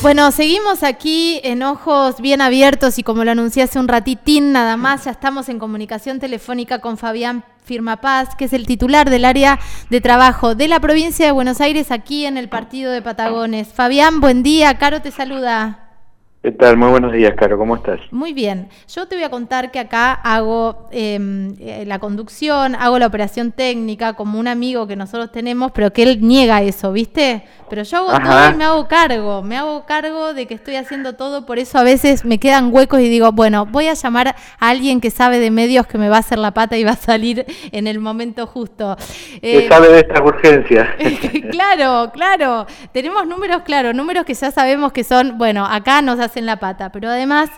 Bueno, seguimos aquí en ojos bien abiertos y como lo anuncié hace un ratitín nada más, ya estamos en comunicación telefónica con Fabián Firmapaz, que es el titular del área de trabajo de la provincia de Buenos Aires aquí en el partido de Patagones. Fabián, buen día, Caro te saluda. ¿Qué tal? Muy buenos días, Caro. ¿Cómo estás? Muy bien. Yo te voy a contar que acá hago em, eh, la conducción, hago la operación técnica como un amigo que nosotros tenemos, pero que él niega eso, ¿viste? Pero yo hago todo y me hago cargo, me hago cargo de que estoy haciendo todo, por eso a veces me quedan huecos y digo, bueno, voy a llamar a alguien que sabe de medios que me va a hacer la pata y va a salir en el momento justo. que eh, sabe de estas urgencias. claro, claro. Tenemos números claros, números que ya sabemos que son, bueno, acá nos hacen la pata, pero además...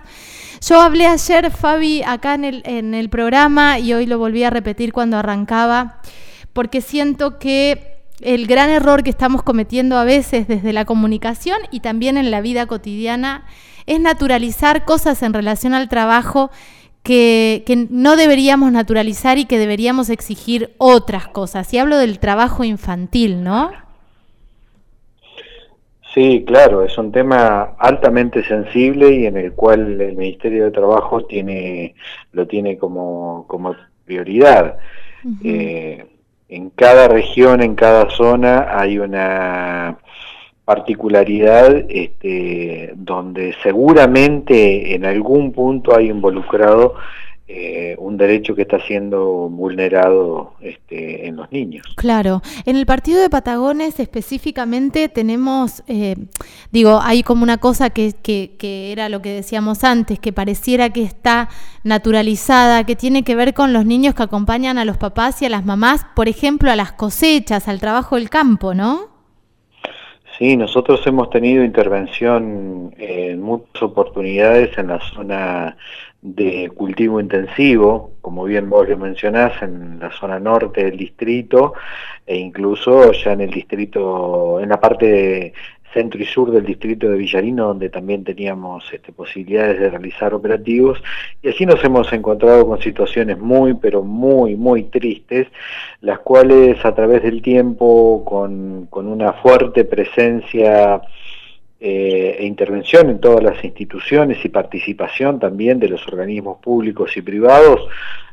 Yo hablé ayer, Fabi, acá en el, en el programa y hoy lo volví a repetir cuando arrancaba, porque siento que el gran error que estamos cometiendo a veces desde la comunicación y también en la vida cotidiana es naturalizar cosas en relación al trabajo que, no deberíamos naturalizar y que deberíamos exigir otras cosas. Y hablo del trabajo infantil, ¿no? Sí, claro, es un tema altamente sensible y en el cual el Ministerio de Trabajo tiene, lo tiene como, como prioridad. En cada región, en cada zona hay una particularidad este, donde seguramente en algún punto hay involucrado eh, un derecho que está siendo vulnerado este, en los niños. Claro, en el partido de Patagones específicamente tenemos, eh, digo, hay como una cosa que, que, era lo que decíamos antes, que pareciera que está naturalizada, que tiene que ver con los niños que acompañan a los papás y a las mamás, por ejemplo, a las cosechas, al trabajo del campo, ¿no? Sí, nosotros hemos tenido intervención en muchas oportunidades en la zona de cultivo intensivo, como bien vos lo mencionás, en la zona norte del distrito e incluso ya en el distrito, en la parte centro y sur del distrito de Villarino, donde también teníamos este, posibilidades de realizar operativos, y así nos hemos encontrado con situaciones muy, pero muy, muy tristes, las cuales a través del tiempo, con, con una fuerte presencia eh, e intervención en todas las instituciones y participación también de los organismos públicos y privados,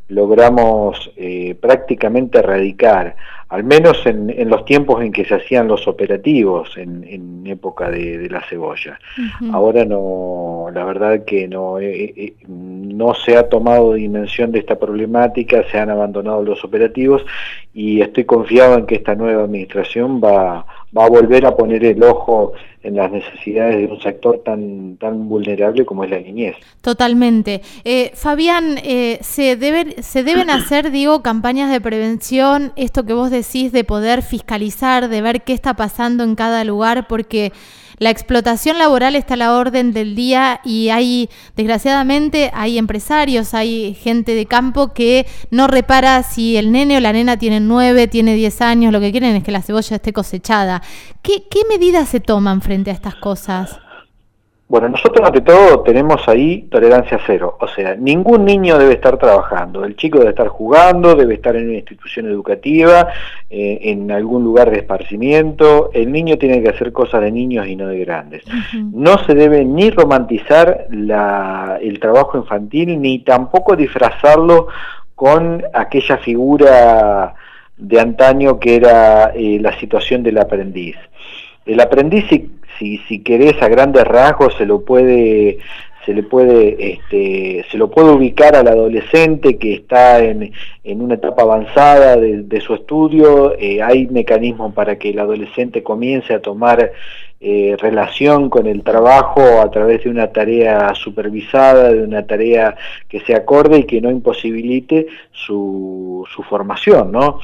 logramos eh, prácticamente erradicar, al menos en, los tiempos en que se hacían los operativos, en, época de, la cebolla. Ahora no, la verdad que no, eh, no se ha tomado dimensión de esta problemática, se han abandonado los operativos y estoy confiado en que esta nueva administración va, va a volver a poner el ojo en las necesidades de un sector tan, tan vulnerable como es la niñez. Totalmente. Eh, Fabián, eh, ¿se, deben, ¿se deben hacer, digo, campañas de prevención? Esto que vos decís de poder fiscalizar, de ver qué está pasando en cada lugar, porque la explotación laboral está a la orden del día y hay, desgraciadamente, hay empresarios, hay gente de campo que no repara si el nene o la nena tiene nueve, tiene diez años, lo que quieren es que la cebolla esté cosechada. ¿Qué, qué medidas se toman frente a estas cosas? Bueno, nosotros ante todo tenemos ahí tolerancia cero, o sea, ningún niño debe estar trabajando, el chico debe estar jugando, debe estar en una institución educativa, eh, en algún lugar de esparcimiento, el niño tiene que hacer cosas de niños y no de grandes. No se debe ni romantizar el trabajo infantil, ni tampoco disfrazarlo con aquella figura de antaño que era eh, la situación del aprendiz. El aprendiz, si, si, querés a grandes rasgos, se lo puede se le puede este, se lo puede ubicar al adolescente que está en, en una etapa avanzada de, su estudio. Eh, hay mecanismos para que el adolescente comience a tomar eh, relación con el trabajo a través de una tarea supervisada, de una tarea que se acorde y que no imposibilite su, su formación, ¿no?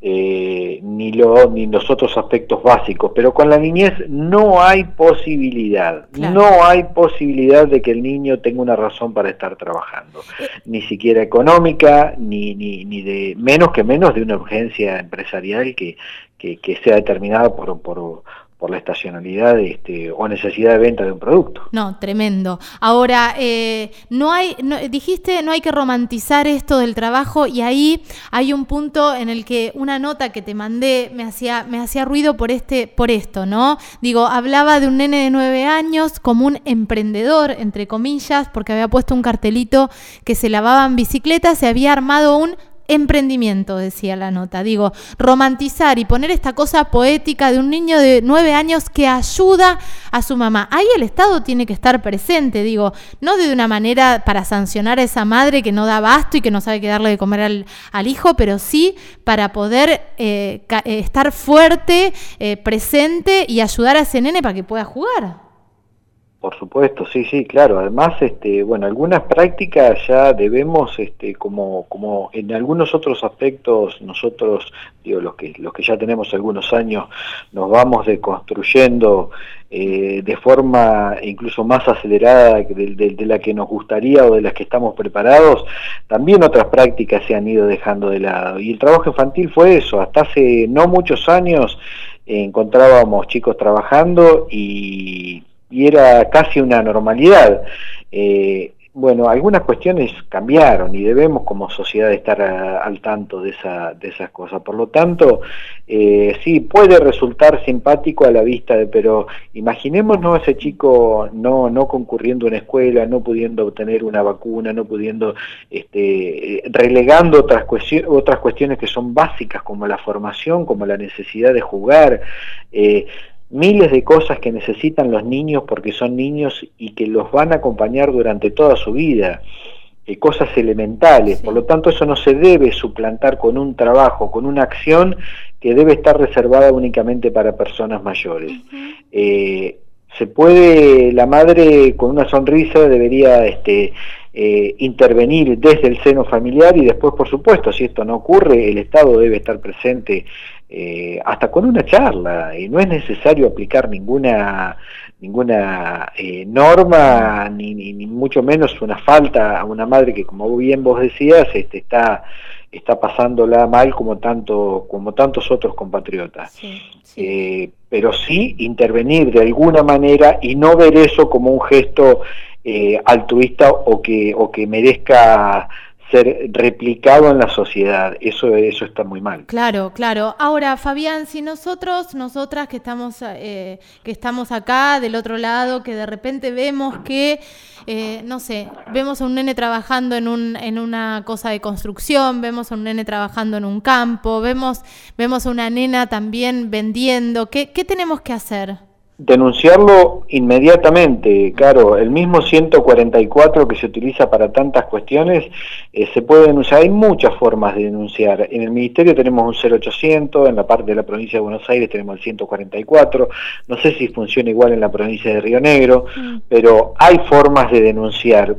Eh, ni, lo, ni los otros aspectos básicos. Pero con la niñez no hay posibilidad, no hay posibilidad de que el niño tenga una razón para estar trabajando, eh. ni siquiera económica, ni, ni, ni de menos que menos de una urgencia empresarial que, que, sea determinada por, por por la estacionalidad este, o necesidad de venta de un producto. No, tremendo. Ahora, eh, no hay, dijiste, no hay que romantizar esto del trabajo y ahí hay un punto en el que una nota que te mandé me hacía, me hacía ruido por este, por esto, ¿no? Digo, hablaba de un nene de nueve años como un emprendedor, entre comillas, porque había puesto un cartelito que se lavaban bicicletas, se había armado un emprendimiento, decía la nota. Digo, romantizar y poner esta cosa poética de un niño de nueve años que ayuda a su mamá. Ahí el Estado tiene que estar presente, digo, no de una manera para sancionar a esa madre que no da basto y que no sabe qué darle de comer al, hijo, pero sí para poder eh, eh, estar fuerte, eh, presente y ayudar a ese nene para que pueda jugar. Por supuesto, sí, sí, claro. Además, este, bueno, algunas prácticas ya debemos, este, como, como en algunos otros aspectos, nosotros, digo, los que, los que ya tenemos algunos años, nos vamos deconstruyendo eh, de forma incluso más acelerada de, de, la que nos gustaría o de las que estamos preparados, también otras prácticas se han ido dejando de lado. Y el trabajo infantil fue eso. Hasta hace no muchos años encontrábamos chicos trabajando y y era casi una normalidad. Eh, bueno, algunas cuestiones cambiaron y debemos como sociedad estar al tanto de, esa, de esas cosas. Por lo tanto, eh, sí, puede resultar simpático a la vista, de, pero imaginémonos ese chico no, no concurriendo a una escuela, no pudiendo obtener una vacuna, no pudiendo, este, relegando otras, cuestiones, otras cuestiones que son básicas como la formación, como la necesidad de jugar. Eh, miles de cosas que necesitan los niños porque son niños y que los van a acompañar durante toda su vida, eh, cosas elementales. Por lo tanto, eso no se debe suplantar con un trabajo, con una acción que debe estar reservada únicamente para personas mayores. Eh, se puede, la madre con una sonrisa debería este, eh, intervenir desde el seno familiar y después, por supuesto, si esto no ocurre, el Estado debe estar presente eh, hasta con una charla, y no es necesario aplicar ninguna ninguna eh, norma, ni, ni, mucho menos una falta a una madre que, como bien vos decías, este, está, está pasándola mal como, tanto, como tantos otros compatriotas. Eh, pero sí intervenir de alguna manera y no ver eso como un gesto altruista o que, o que merezca ser replicado en la sociedad. Eso, eso está muy mal. Claro, claro. Ahora, Fabián, si nosotros, nosotras que estamos, eh, que estamos acá del otro lado, que de repente vemos que, eh, no sé, vemos a un nene trabajando en, un, en una cosa de construcción, vemos a un nene trabajando en un campo, vemos, vemos a una nena también vendiendo, ¿qué, qué tenemos que hacer? Denunciarlo inmediatamente, claro, el mismo 144 que se utiliza para tantas cuestiones eh, se puede denunciar, hay muchas formas de denunciar. En el Ministerio tenemos un 0800, en la parte de la provincia de Buenos Aires tenemos el 144, no sé si funciona igual en la provincia de Río Negro, mm. pero hay formas de denunciar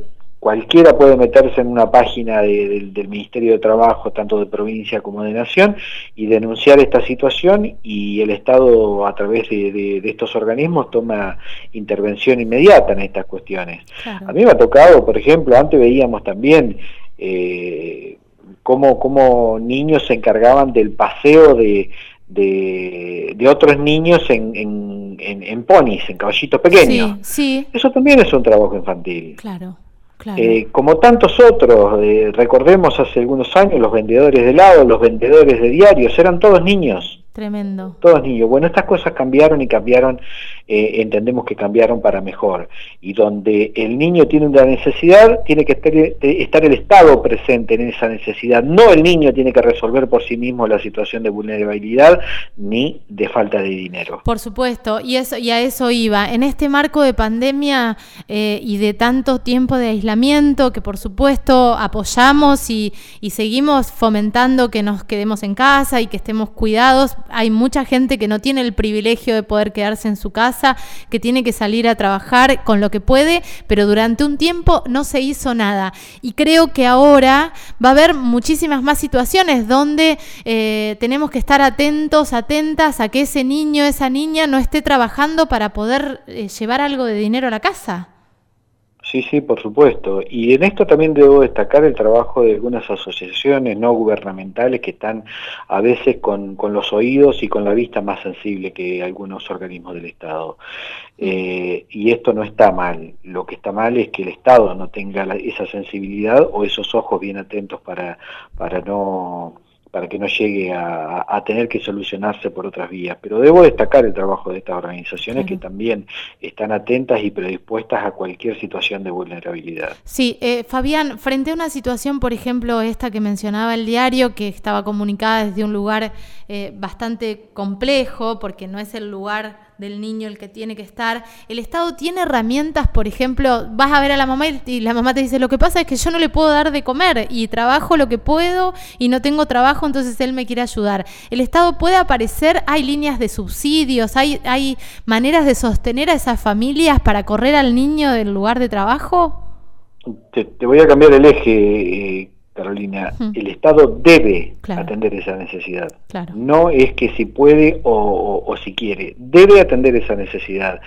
cualquiera puede meterse en una página del Ministerio de Trabajo, tanto de provincia como de nación, y denunciar esta situación y el Estado a través de, estos organismos toma intervención inmediata en estas cuestiones. A mí me ha tocado, por ejemplo, antes veíamos también eh, cómo, niños se encargaban del paseo de, de, otros niños en, en, en, ponis, en caballitos pequeños. Sí, Eso también es un trabajo infantil. Claro. Eh, como tantos otros, eh, recordemos hace algunos años los vendedores de helado, los vendedores de diarios, eran todos niños. Tremendo. Todos niños. Bueno, estas cosas cambiaron y cambiaron, eh, entendemos que cambiaron para mejor. Y donde el niño tiene una necesidad, tiene que estar, el Estado presente en esa necesidad. No el niño tiene que resolver por sí mismo la situación de vulnerabilidad ni de falta de dinero. Por supuesto, y, eso, y a eso iba. En este marco de pandemia eh, y de tanto tiempo de aislamiento, que por supuesto apoyamos y, y seguimos fomentando que nos quedemos en casa y que estemos cuidados, hay mucha gente que no tiene el privilegio de poder quedarse en su casa, que tiene que salir a trabajar con lo que puede, pero durante un tiempo no se hizo nada. Y creo que ahora va a haber muchísimas más situaciones donde eh, tenemos que estar atentos, atentas a que ese niño, esa niña no esté trabajando para poder eh, llevar algo de dinero a la casa. Sí, sí, por supuesto. Y en esto también debo destacar el trabajo de algunas asociaciones no gubernamentales que están a veces con, los oídos y con la vista más sensible que algunos organismos del Estado. Eh, y esto no está mal. Lo que está mal es que el Estado no tenga esa sensibilidad o esos ojos bien atentos para, para no para que no llegue a, tener que solucionarse por otras vías. Pero debo destacar el trabajo de estas organizaciones que también están atentas y predispuestas a cualquier situación de vulnerabilidad. Sí, eh, Fabián, frente a una situación, por ejemplo, esta que mencionaba el diario, que estaba comunicada desde un lugar eh, bastante complejo, porque no es el lugar del niño el que tiene que estar. El Estado tiene herramientas, por ejemplo, vas a ver a la mamá y la mamá te dice, lo que pasa es que yo no le puedo dar de comer y trabajo lo que puedo y no tengo trabajo, entonces él me quiere ayudar. El Estado puede aparecer, hay líneas de subsidios, hay, hay maneras de sostener a esas familias para correr al niño del lugar de trabajo. Te, voy a cambiar el eje. Carolina, el Estado debe atender esa necesidad. No es que si puede o, si quiere, debe atender esa necesidad.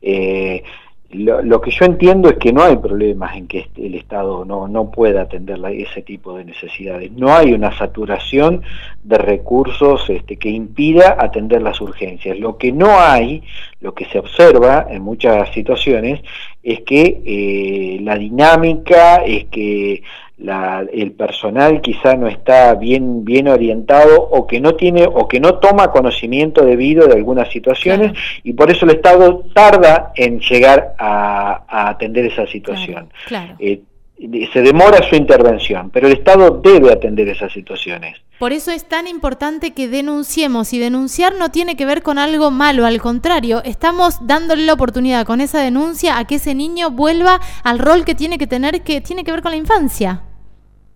Eh, lo, que yo entiendo es que no hay problemas en que el Estado no, no pueda atender ese tipo de necesidades. No hay una saturación de recursos este, que impida atender las urgencias. Lo que no hay, lo que se observa en muchas situaciones, es que eh, la dinámica, es que el personal quizá no está bien, bien orientado o que no tiene o que no toma conocimiento debido de algunas situaciones y por eso el Estado tarda en llegar a, atender esa situación. Eh, se demora su intervención, pero el Estado debe atender esas situaciones. Por eso es tan importante que denunciemos y denunciar no tiene que ver con algo malo, al contrario, estamos dándole la oportunidad con esa denuncia a que ese niño vuelva al rol que tiene que tener que tiene que ver con la infancia.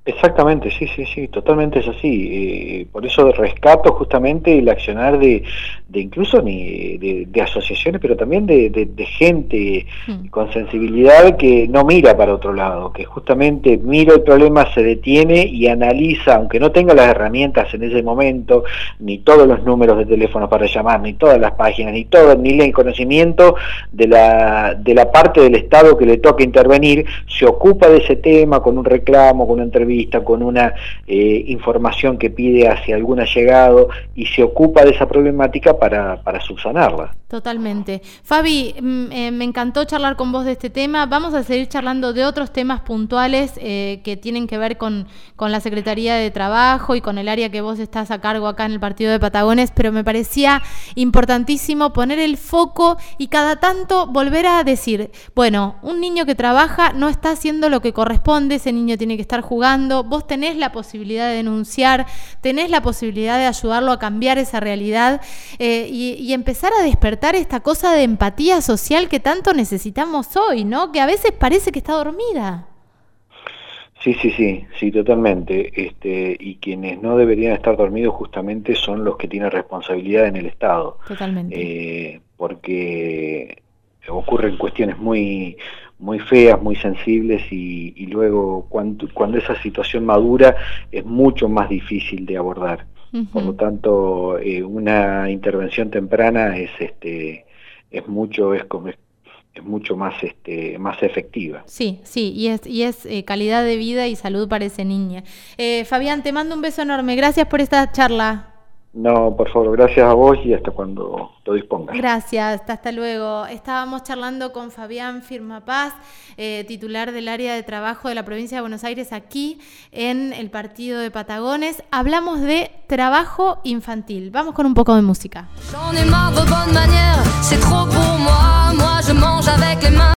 Exactamente, sí, sí, sí, totalmente es así. Eh, por eso rescato justamente el accionar de, de incluso ni de, asociaciones, pero también de, de, gente hmm. con sensibilidad que no mira para otro lado, que justamente mira el problema, se detiene y analiza, aunque no tenga las herramientas en ese momento, ni todos los números de teléfono para llamar, ni todas las páginas, ni todo, ni el conocimiento de la, de la parte del Estado que le toca intervenir, se ocupa de ese tema con un reclamo, con una entrevista con una eh, información que pide hacia algún allegado y se ocupa de esa problemática para, para subsanarla. Totalmente. Fabi, mm, eh, me encantó charlar con vos de este tema. Vamos a seguir charlando de otros temas puntuales eh, que tienen que ver con, con, la Secretaría de Trabajo y con el área que vos estás a cargo acá en el Partido de Patagones, pero me parecía importantísimo poner el foco y cada tanto volver a decir, bueno, un niño que trabaja no está haciendo lo que corresponde, ese niño tiene que estar jugando vos tenés la posibilidad de denunciar, tenés la posibilidad de ayudarlo a cambiar esa realidad eh, y, empezar a despertar esta cosa de empatía social que tanto necesitamos hoy, ¿no? Que a veces parece que está dormida. Sí, sí, sí, sí, totalmente. Este, y quienes no deberían estar dormidos justamente son los que tienen responsabilidad en el Estado. Totalmente. Eh, porque ocurren cuestiones muy muy feas, muy sensibles y, luego cuando, cuando, esa situación madura es mucho más difícil de abordar. Por lo tanto, eh, una intervención temprana es este es mucho es como es, mucho más este más efectiva. Sí, sí, y es y es eh, calidad de vida y salud para ese niño. Eh, Fabián, te mando un beso enorme. Gracias por esta charla. No, por favor, gracias a vos y hasta cuando lo dispongas. Gracias, hasta luego. Estábamos charlando con Fabián Firmapaz, eh, titular del área de trabajo de la provincia de Buenos Aires, aquí en el partido de Patagones. Hablamos de trabajo infantil. Vamos con un poco de música.